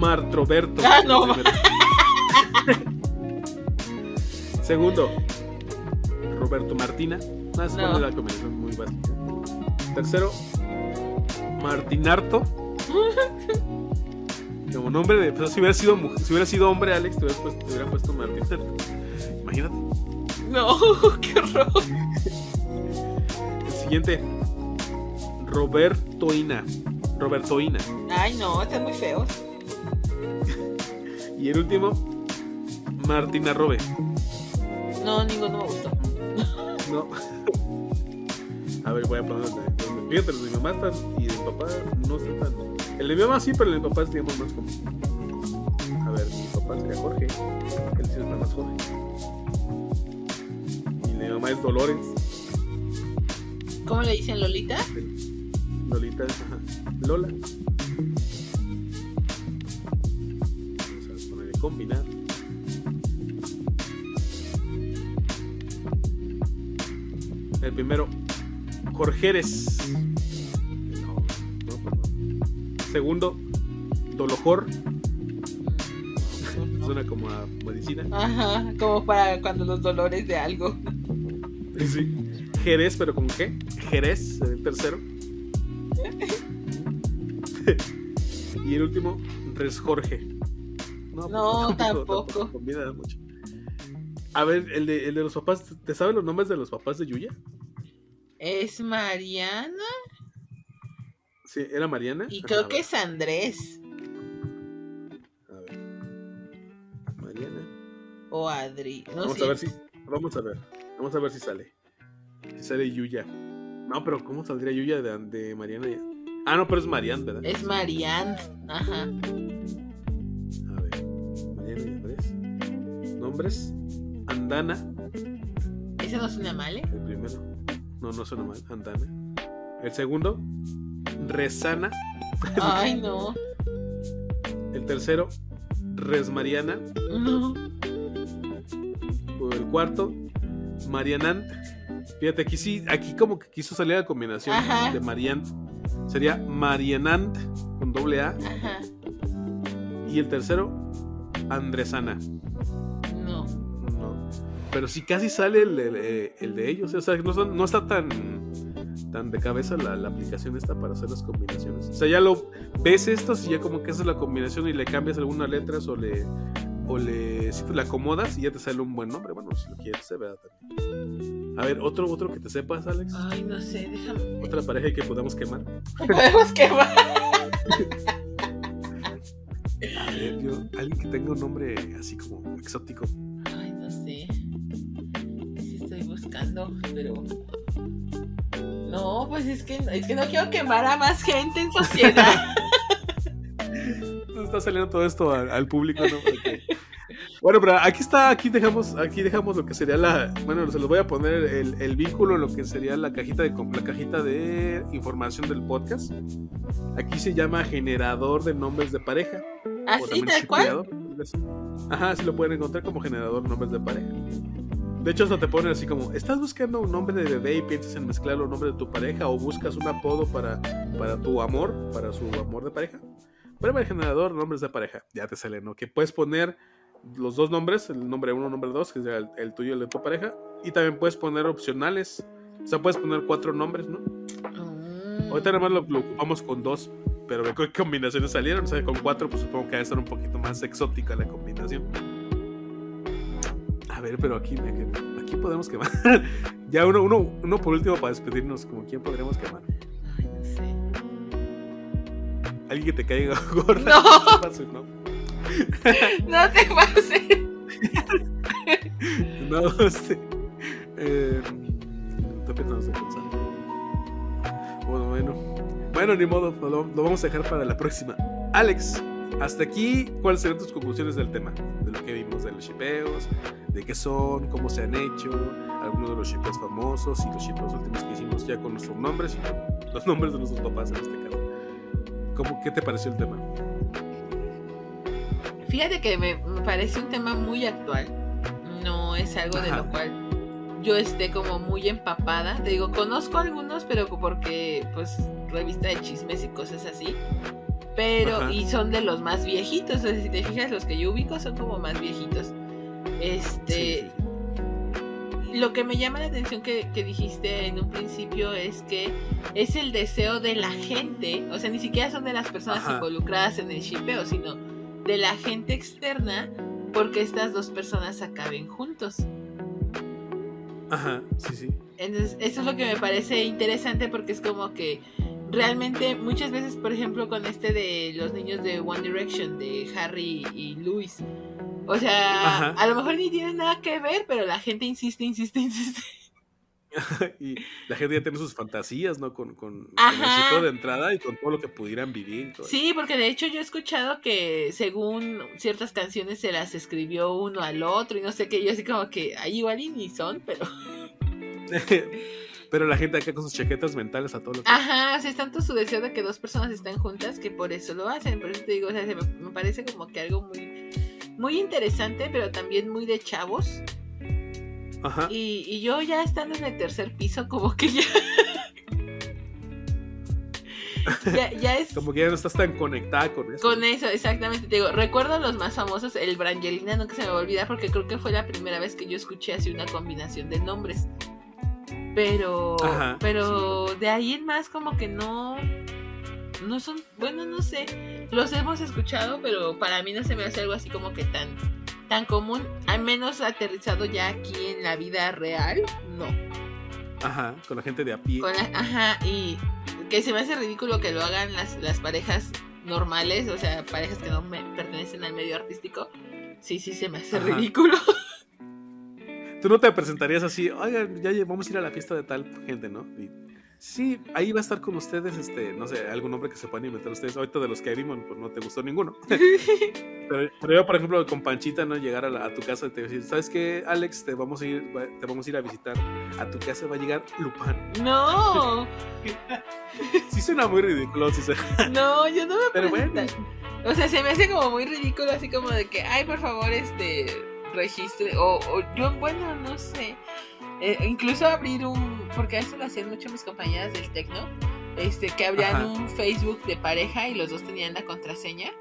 Martroberto. Ah, no. Segundo, Roberto Martina. No, esa No. la combinación muy básica. Tercero, Martinarto. Como nombre de. Si hubiera sido, si hubiera sido hombre, Alex, te hubieras puesto, te puesto. Imagínate. No, qué horror. El siguiente, Robertoina. Robertoina. Ay, no, están muy feos. Y el último, Martina Robe. No, ninguno me gustó. No. A ver, voy a poner Fíjate, los de mi mamá están, y de mi papá no están tan. El de mi mamá sí, pero el de mi papá es digamos más común. A ver, mi papá sería Jorge. Él sí es nada más Jorge. Y el de mi mamá es Dolores. ¿Cómo le dicen Lolita? Lolita ajá, Lola. Combinar. El primero. No, no, perdón. Segundo, Dolojor. Suena como a medicina. Ajá, como para cuando los dolores de algo. Sí. Jerez, pero con G. Jerez, el tercero. y el último, Res Jorge. No, tampoco. Combina mucho. A ver, el de, el de los papás, ¿te saben los nombres de los papás de Yuya? Es Mariana Sí, era Mariana. y creo que es Andrés A ver. Mariana. o Adri. No Vamos a ver si. Vamos a ver. Vamos a ver si sale. Si sale Yuya. No, pero ¿cómo saldría Yuya de, de Mariana? Ah, no, pero es Mariana, ¿verdad? Es Marianne. Ajá. Nombres. Andana, Ese no suena mal, ¿eh? el primero. No, no suena mal. Andana. El segundo. Resana. Ay, no. El tercero. Resmariana. No. El cuarto. Marianant. Fíjate, aquí sí, aquí como que quiso salir la combinación Ajá. de Marian. Sería Marianant con doble A. Ajá. Y el tercero, Andresana. Pero sí casi sale el, el- eh, el de ellos. O sea, no, son- no está tan, tan de cabeza la, la aplicación esta para hacer las combinaciones. O sea, ya lo ves esto, y ya como que haces la combinación y le cambias algunas letras o le. O le. Si te la acomodas y ya te sale un buen nombre. Bueno, si lo quieres, se vea también. A ver, otro, otro que te sepas, Alex. Ay, no sé, déjame. Otra pareja que podamos quemar. Podemos quemar. A ver, yo, alguien que tenga un nombre así como exótico. Buscando, pero. No, pues es que, es que no quiero quemar a más gente en sociedad. Está saliendo todo esto al, al público, ¿no? Bueno, pero aquí está, aquí dejamos, aquí dejamos lo que sería la, bueno, se los voy a poner el, el vínculo, lo que sería la cajita de la cajita de información del podcast. Aquí se llama generador de nombres de pareja. Así, ¿Ah, tal cual. Ajá, sí lo pueden encontrar como generador de nombres de pareja. De hecho, hasta te ponen así como, ¿estás buscando un nombre de bebé y piensas en mezclar los nombres de tu pareja o buscas un apodo para, para tu amor, para su amor de pareja? Prueba el generador nombres de pareja. Ya te sale, ¿no? Que puedes poner los dos nombres, el nombre uno, nombre dos, que es el, el tuyo y el de tu pareja. Y también puedes poner opcionales. O sea, puedes poner cuatro nombres, ¿no? Mm. Ahorita nada más lo, lo ocupamos con dos, pero ve qué combinaciones salieron. O sea, con cuatro, pues supongo que va a estar un poquito más exótica la combinación. A ver, pero aquí, aquí podemos quemar. ya uno, uno, uno por último para despedirnos, como quién podríamos quemar. Ay, no sé. Alguien que te caiga gorda. No. su nombre. No te pases. No, este. Eh, estoy pensando, estoy pensando. Bueno, bueno. Bueno, ni modo, lo, lo vamos a dejar para la próxima. Alex, hasta aquí, ¿cuáles serían tus conclusiones del tema? De lo que vimos, de los shipeos, de qué son, cómo se han hecho, algunos de los shipeos famosos y los shipeos últimos que hicimos ya con nuestros nombres y los nombres de nuestros papás en este caso. ¿Cómo, ¿Qué te pareció el tema? Fíjate que me, parece un tema muy actual. No es algo de Ajá. lo cual yo esté como muy empapada. Te digo, conozco algunos, pero porque, pues, revista de chismes y cosas así. Pero, Ajá. y son de los más viejitos. O sea, si te fijas, los que yo ubico son como más viejitos. Este. Sí, sí. Lo que me llama la atención que, que dijiste en un principio es que es el deseo de la gente, o sea, ni siquiera son de las personas Ajá. involucradas en el shipeo, sino de la gente externa porque estas dos personas acaben juntos. Ajá, sí, sí. Entonces, eso es lo que me parece interesante porque es como que realmente muchas veces, por ejemplo, con este de los niños de One Direction, de Harry y Louis, o sea, Ajá. a lo mejor ni tienen nada que ver, pero la gente insiste, insiste, insiste. y la gente ya tiene sus fantasías, ¿no? Con, con, con el de entrada y con todo lo que pudieran vivir. sí, porque de hecho yo he escuchado que según ciertas canciones se las escribió uno al otro y no sé qué, yo así como que ahí igual y ni son, pero... pero la gente acá con sus chaquetas mentales a todo lo que... Ajá, sea, es tanto su deseo de que dos personas estén juntas que por eso lo hacen, por eso te digo, o sea, me, parece como que algo muy, muy interesante, pero también muy de chavos y, yo ya estando en el tercer piso, como que ya. ya, es. Como que ya no estás tan conectada con eso. Con eso, exactamente. Te digo, recuerdo los más famosos, el Brangelina, nunca se me va a olvidar porque creo que fue la primera vez que yo escuché así una combinación de nombres. Pero. pero de ahí en más, como que no. No son. Bueno, no sé. Los hemos escuchado, pero para mí no se me hace algo así como que tan tan común, al menos aterrizado ya aquí en la vida real, no. Ajá, con la gente de a pie. ajá, y que se me hace ridículo que lo hagan las, las parejas normales, o sea, parejas que no me pertenecen al medio artístico. Sí, sí, se me hace ridículo. Tú no te presentarías así, oigan, ya vamos a ir a la fiesta de tal gente, ¿no? Y Sí, ahí va a estar con ustedes, este, no sé, algún nombre que se puedan inventar ustedes. Ahorita de los que vimos, pues no te gustó ninguno. pero, yo, por ejemplo, con Panchita, ¿no? Llegar a, tu casa y te decir, ¿sabes qué, Alex? Te vamos a ir, te vamos a ir a visitar. A tu casa va a llegar Lupán. No. sí suena muy ridículo, sí No, yo no me Pero bueno. O sea, se me hace como muy ridículo, así como de que, ay, por favor, este, registre. O, o yo, bueno, no sé. Eh, incluso abrir un, porque eso lo hacían mucho mis compañeras del Tecno, este, que abrían un Facebook de pareja y los dos tenían la contraseña.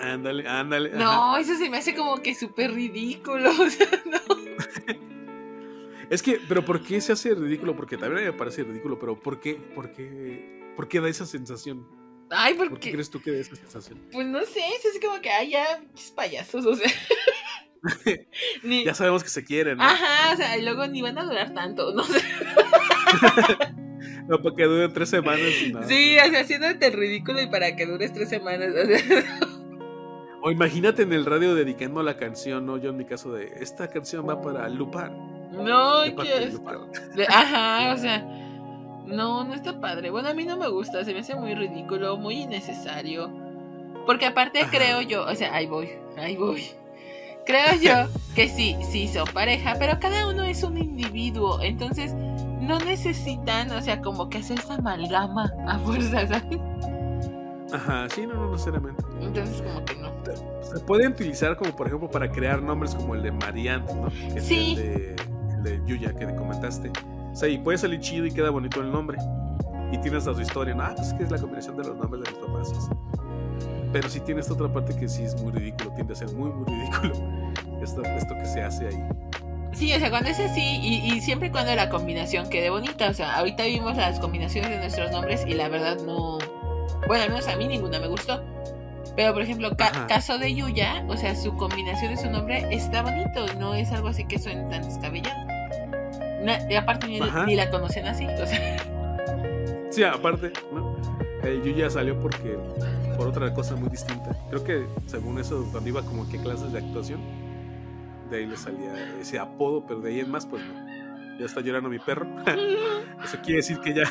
Ándale, ándale. No, eso se me hace como que súper ridículo. O sea, no. es que, pero ¿por qué se hace ridículo? Porque también me parece ridículo, pero ¿por qué, por qué, por qué da esa sensación? Ay, ¿por, ¿Por qué crees tú que da esa sensación? Pues no sé, es así como que, ay, ya, payasos, o sea. Ya sabemos que se quieren. Ajá, o sea, y luego ni van a durar tanto, no sé. no, para que duren tres semanas. Sí, o sea, haciéndote el ridículo y para que dures tres semanas. O, imagínate en el radio dedicando la canción, ¿no? Yo en mi caso de, esta canción va para Lupar. No, qué Ajá, o sea, no, no está padre. Bueno, a mí no me gusta, se me hace muy ridículo, muy innecesario. Porque aparte creo yo, o sea, ahí voy, ahí voy. Creo yo que sí, sí son pareja, pero cada uno es un individuo, entonces no necesitan, o sea, como que hacer esa amalgama a fuerza, ¿sabes? Ajá, sí, no, no necesariamente. Entonces, como que no. Se pueden utilizar como, por ejemplo, para crear nombres como el de Marianne, ¿no? Que sí. Es el de, el de Yuya que te comentaste. O sea, y puede salir chido y queda bonito el nombre. Y tienes a su historia, ¿no? Ah, pues es que es la combinación de los nombres de los papás. Pero sí tiene esta otra parte que sí es muy ridículo, tiende a ser muy, muy ridículo esto, esto que se hace ahí. Sí, o sea, cuando es así, y, y, siempre cuando la combinación quede bonita, o sea, ahorita vimos las combinaciones de nuestros nombres y la verdad no, bueno, al menos a mí ninguna me gustó. Pero, por ejemplo, caso de Yuya, o sea, su combinación de su nombre está bonito, no es algo así que suene tan descabellado. y aparte ni, ni, la conocen así, o sea. Sí, aparte, ¿no? Eh, Yuya salió porque por otra cosa muy distinta. Creo que según eso, cuando iba como que clases de actuación, de ahí le salía ese apodo, pero de ahí en más, pues no. Ya está llorando mi perro. eso quiere decir que ya,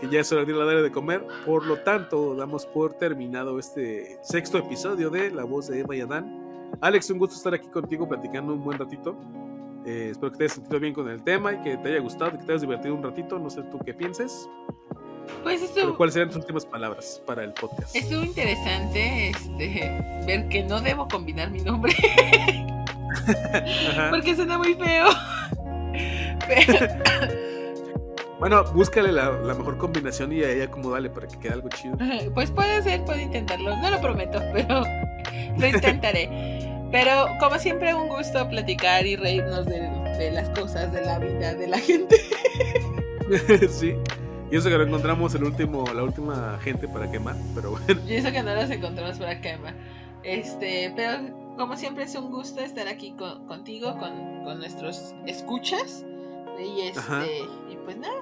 que ya es hora de ir a darle de comer. Por lo tanto, damos por terminado este sexto episodio de La Voz de Eva y Adán. Alex, un gusto estar aquí contigo platicando un buen ratito. Eh, espero que te hayas sentido bien con el tema y que te haya gustado, que te hayas divertido un ratito. No sé tú qué pienses. Pues estuvo, ¿Cuáles serían tus últimas palabras para el podcast? Estuvo interesante este, ver que no debo combinar mi nombre. Porque suena muy feo. Bueno, búscale la, mejor combinación y ahí acomodale para que quede algo chido. Pues puede ser, puedo intentarlo. No lo prometo, pero lo intentaré. Pero como siempre, un gusto platicar y reírnos de, de las cosas, de la vida, de la gente. sí. Y eso que lo encontramos el último, la última gente para quemar, pero bueno. Y eso que no los encontramos para quemar. Este, pero como siempre es un gusto estar aquí contigo, con, con, nuestros escuchas. Y este, y pues nada.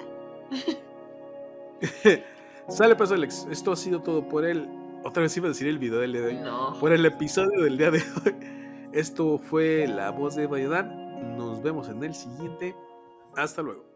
Sale pues Alex, esto ha sido todo por el. Otra vez iba a decir el video del día de hoy. No. Por el episodio del día de hoy. Esto fue la voz de Valladán. Nos vemos en el siguiente. Hasta luego.